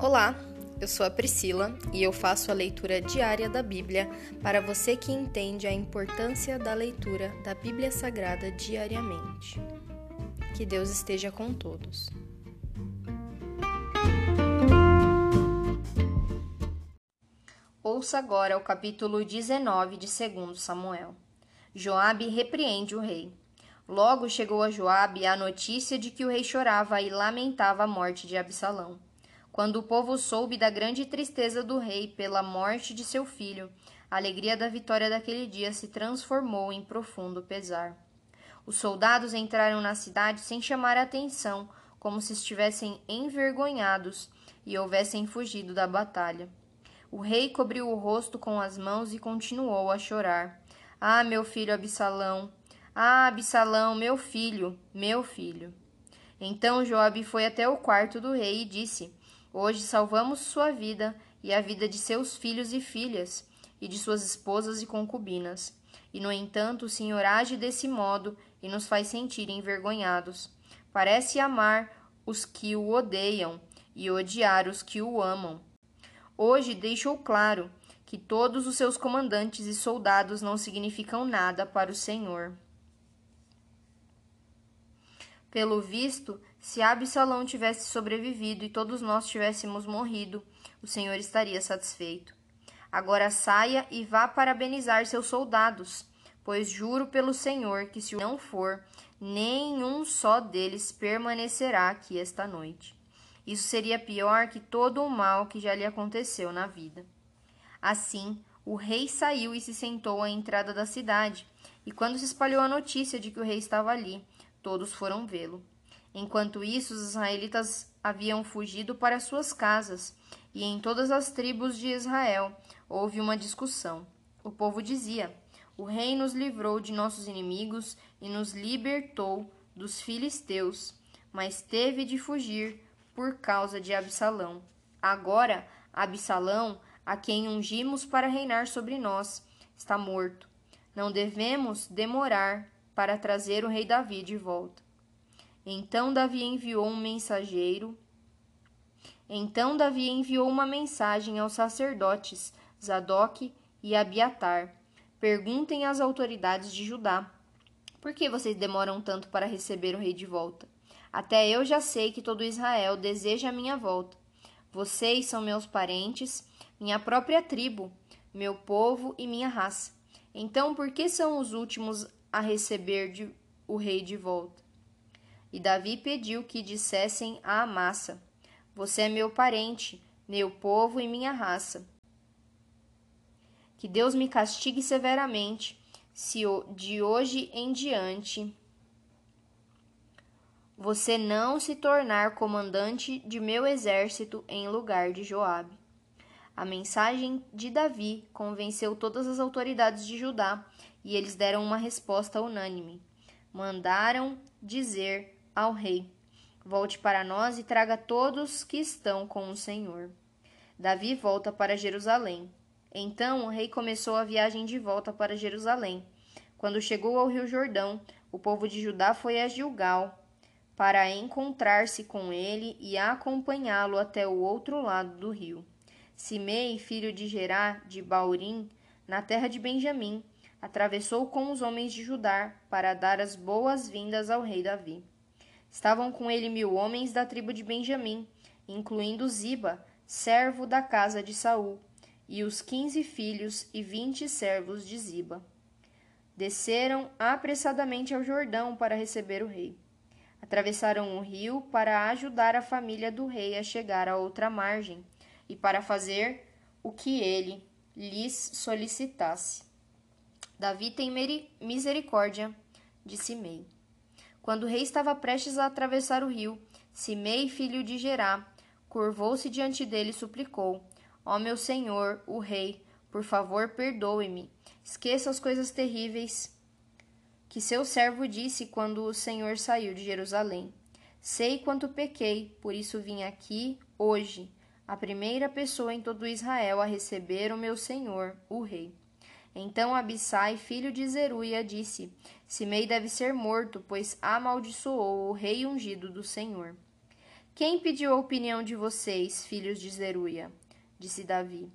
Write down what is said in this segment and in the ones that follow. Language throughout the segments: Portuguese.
Olá, eu sou a Priscila e eu faço a leitura diária da Bíblia para você que entende a importância da leitura da Bíblia Sagrada diariamente. Que Deus esteja com todos. Ouça agora o capítulo 19 de 2 Samuel. Joabe repreende o rei. Logo chegou a Joabe a notícia de que o rei chorava e lamentava a morte de Absalão. Quando o povo soube da grande tristeza do rei pela morte de seu filho, a alegria da vitória daquele dia se transformou em profundo pesar. Os soldados entraram na cidade sem chamar a atenção, como se estivessem envergonhados e houvessem fugido da batalha. O rei cobriu o rosto com as mãos e continuou a chorar. Ah, meu filho Absalão! Ah, Absalão, meu filho, meu filho! Então Joabe foi até o quarto do rei e disse: Hoje salvamos sua vida e a vida de seus filhos e filhas, e de suas esposas e concubinas. E, no entanto, o Senhor age desse modo e nos faz sentir envergonhados. Parece amar os que o odeiam e odiar os que o amam. Hoje deixou claro que todos os seus comandantes e soldados não significam nada para o Senhor. Pelo visto, se Absalão tivesse sobrevivido e todos nós tivéssemos morrido, o Senhor estaria satisfeito. Agora saia e vá parabenizar seus soldados, pois juro pelo Senhor que se não for, nenhum só deles permanecerá aqui esta noite. Isso seria pior que todo o mal que já lhe aconteceu na vida. Assim, o rei saiu e se sentou à entrada da cidade, e quando se espalhou a notícia de que o rei estava ali, todos foram vê-lo. Enquanto isso, os israelitas haviam fugido para suas casas, e em todas as tribos de Israel houve uma discussão. O povo dizia: O rei nos livrou de nossos inimigos e nos libertou dos filisteus, mas teve de fugir por causa de Absalão. Agora, Absalão, a quem ungimos para reinar sobre nós, está morto. Não devemos demorar para trazer o rei Davi de volta. Então Davi enviou um mensageiro. Então Davi enviou uma mensagem aos sacerdotes Zadok e Abiatar. Perguntem às autoridades de Judá: Por que vocês demoram tanto para receber o rei de volta? Até eu já sei que todo Israel deseja a minha volta. Vocês são meus parentes, minha própria tribo, meu povo e minha raça. Então, por que são os últimos a receber de, o rei de volta? E Davi pediu que dissessem a Amassa: Você é meu parente, meu povo e minha raça. Que Deus me castigue severamente, se de hoje em diante você não se tornar comandante de meu exército em lugar de Joabe. A mensagem de Davi convenceu todas as autoridades de Judá e eles deram uma resposta unânime. Mandaram dizer ao rei: Volte para nós e traga todos que estão com o Senhor. Davi volta para Jerusalém. Então o rei começou a viagem de volta para Jerusalém. Quando chegou ao Rio Jordão, o povo de Judá foi a Gilgal para encontrar-se com ele e acompanhá-lo até o outro lado do rio. Simei, filho de Gerá de Baurim, na terra de Benjamim, atravessou com os homens de Judá para dar as boas-vindas ao rei Davi. Estavam com ele mil homens da tribo de Benjamim, incluindo Ziba, servo da casa de Saul, e os quinze filhos e vinte servos de Ziba. Desceram apressadamente ao Jordão para receber o rei. Atravessaram o rio para ajudar a família do rei a chegar à outra margem e para fazer o que ele lhes solicitasse. Davi tem misericórdia de Simei. Quando o rei estava prestes a atravessar o rio, Simei, filho de Gerá, curvou-se diante dele e suplicou: Ó oh, meu senhor, o rei, por favor, perdoe-me. Esqueça as coisas terríveis que seu servo disse quando o Senhor saiu de Jerusalém. Sei quanto pequei, por isso vim aqui hoje, a primeira pessoa em todo Israel a receber o meu senhor, o rei. Então Abissai, filho de Zeruia, disse: Simei deve ser morto, pois amaldiçoou o rei ungido do Senhor. Quem pediu a opinião de vocês, filhos de Zeruia? disse Davi.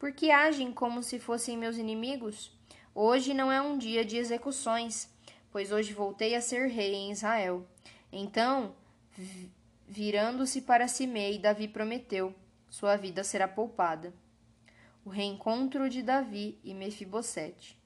Por que agem como se fossem meus inimigos? Hoje não é um dia de execuções, pois hoje voltei a ser rei em Israel. Então, virando-se para Simei, Davi prometeu: sua vida será poupada. O reencontro de Davi e Mefibosete.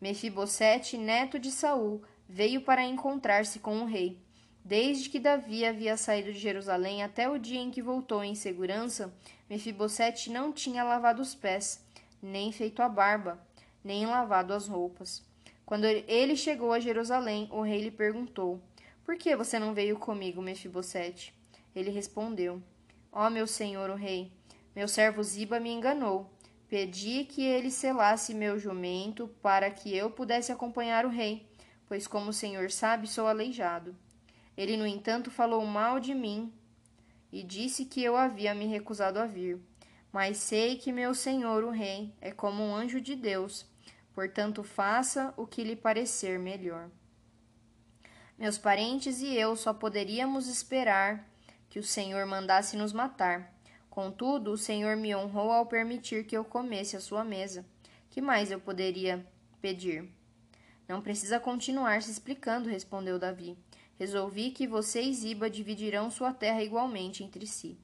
Mefibosete, neto de Saul, veio para encontrar-se com o rei. Desde que Davi havia saído de Jerusalém até o dia em que voltou em segurança, Mefibosete não tinha lavado os pés, nem feito a barba, nem lavado as roupas. Quando ele chegou a Jerusalém, o rei lhe perguntou: Por que você não veio comigo, Mefibosete? Ele respondeu: Ó oh, meu senhor o rei, meu servo Ziba me enganou. Pedi que ele selasse meu jumento para que eu pudesse acompanhar o rei, pois, como o senhor sabe, sou aleijado. Ele, no entanto, falou mal de mim e disse que eu havia me recusado a vir. Mas sei que meu senhor, o rei, é como um anjo de Deus, portanto, faça o que lhe parecer melhor. Meus parentes e eu só poderíamos esperar que o Senhor mandasse nos matar. Contudo, o Senhor me honrou ao permitir que eu comesse a sua mesa. Que mais eu poderia pedir? Não precisa continuar se explicando, respondeu Davi. Resolvi que você e Ziba dividirão sua terra igualmente entre si.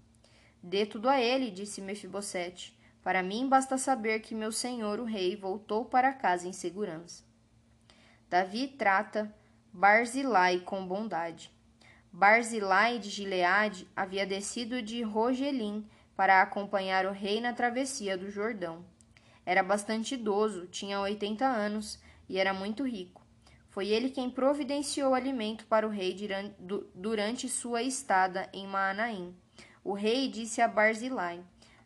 Dê tudo a ele, disse Mefibosete. Para mim basta saber que meu senhor, o rei, voltou para casa em segurança. Davi trata Barzilai com bondade. Barzilai de Gileade havia descido de Rogelim para acompanhar o rei na travessia do Jordão. Era bastante idoso, tinha oitenta anos e era muito rico. Foi ele quem providenciou alimento para o rei durante sua estada em Maanaim. O rei disse a Barzilai: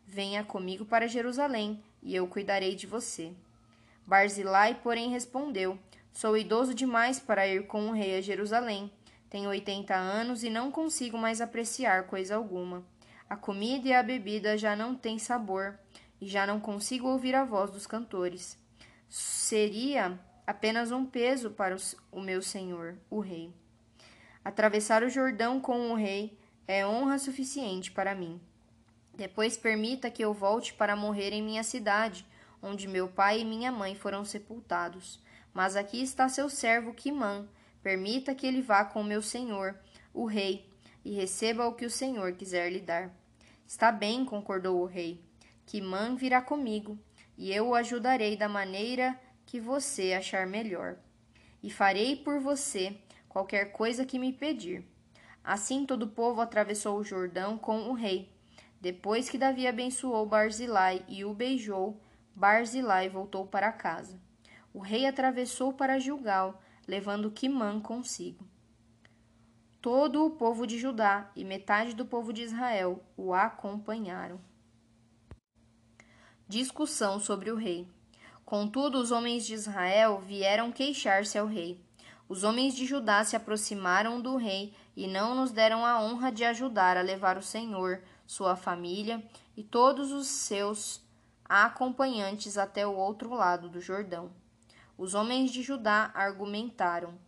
Venha comigo para Jerusalém, e eu cuidarei de você. Barzilai, porém, respondeu: Sou idoso demais para ir com o rei a Jerusalém. Tenho oitenta anos e não consigo mais apreciar coisa alguma. A comida e a bebida já não têm sabor, e já não consigo ouvir a voz dos cantores. Seria apenas um peso para o meu senhor, o rei. Atravessar o Jordão com o rei é honra suficiente para mim. Depois permita que eu volte para morrer em minha cidade, onde meu pai e minha mãe foram sepultados. Mas aqui está seu servo Quimã. Permita que ele vá com meu senhor, o rei, e receba o que o senhor quiser lhe dar. Está bem, concordou o rei. Quimã virá comigo, e eu o ajudarei da maneira que você achar melhor, e farei por você qualquer coisa que me pedir. Assim todo o povo atravessou o Jordão com o rei. Depois que Davi abençoou Barzilai e o beijou, Barzilai voltou para casa. O rei atravessou para Gilgal, levando Quimã consigo. Todo o povo de Judá e metade do povo de Israel o acompanharam. Discussão sobre o rei. Contudo, os homens de Israel vieram queixar-se ao rei. Os homens de Judá se aproximaram do rei e não nos deram a honra de ajudar a levar o Senhor, sua família e todos os seus acompanhantes até o outro lado do Jordão. Os homens de Judá argumentaram: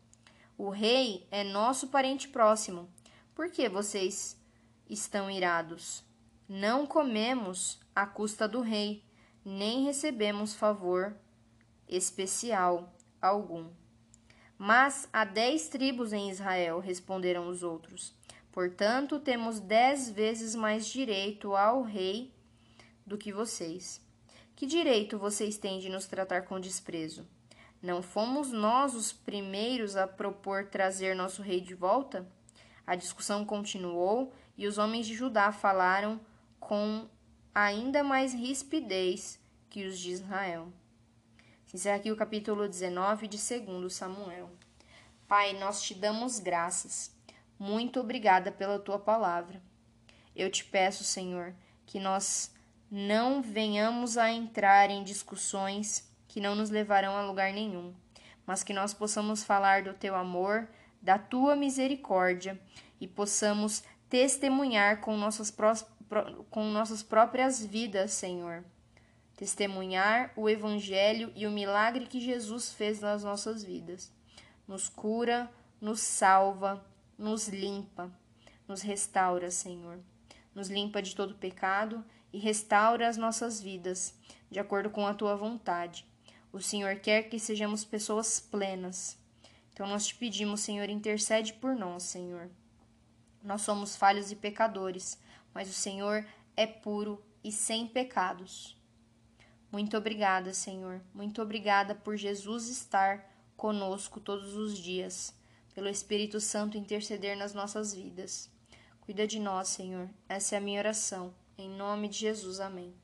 O rei é nosso parente próximo. Por que vocês estão irados? Não comemos à custa do rei nem recebemos favor especial algum. Mas há dez tribos em Israel, responderam os outros. Portanto, temos dez vezes mais direito ao rei do que vocês. Que direito vocês têm de nos tratar com desprezo? Não fomos nós os primeiros a propor trazer nosso rei de volta? A discussão continuou e os homens de Judá falaram com ainda mais rispidez que os de Israel. Encerra aqui o capítulo 19 de 2 Samuel. Pai, nós te damos graças. Muito obrigada pela tua palavra. Eu te peço, Senhor, que nós não venhamos a entrar em discussões que não nos levarão a lugar nenhum, mas que nós possamos falar do teu amor, da tua misericórdia e possamos testemunhar com nossas com nossas próprias vidas, Senhor. Testemunhar o Evangelho e o milagre que Jesus fez nas nossas vidas. Nos cura, nos salva, nos limpa. nos restaura, Senhor. Nos limpa de todo pecado e restaura as nossas vidas, de acordo com a tua vontade. O Senhor quer que sejamos pessoas plenas. Então nós te pedimos, Senhor, intercede por nós, Senhor. Nós somos falhos e pecadores, mas o Senhor é puro e sem pecados. Muito obrigada, Senhor. Muito obrigada por Jesus estar conosco todos os dias, pelo Espírito Santo interceder nas nossas vidas. Cuida de nós, Senhor. Essa é a minha oração. Em nome de Jesus. Amém.